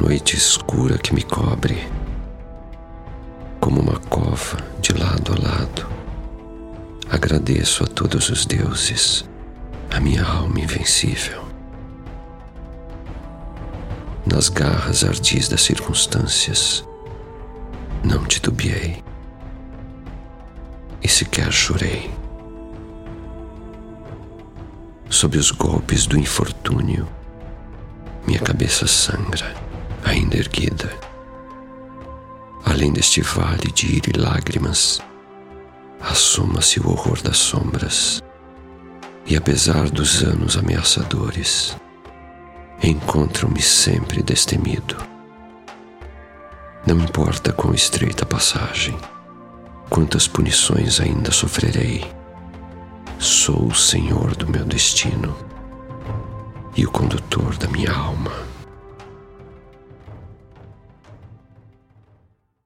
noite escura que me cobre, como uma cova de lado a lado. Agradeço a todos os deuses, a minha alma invencível. Nas garras ardis das circunstâncias, não titubeei e sequer chorei. Sob os golpes do infortúnio, minha cabeça sangra, ainda erguida. Além deste vale de ira e lágrimas, assoma-se o horror das sombras. E apesar dos anos ameaçadores, encontro-me sempre destemido. Não importa quão estreita a passagem, quantas punições ainda sofrerei, sou o senhor do meu destino e o condutor da minha alma.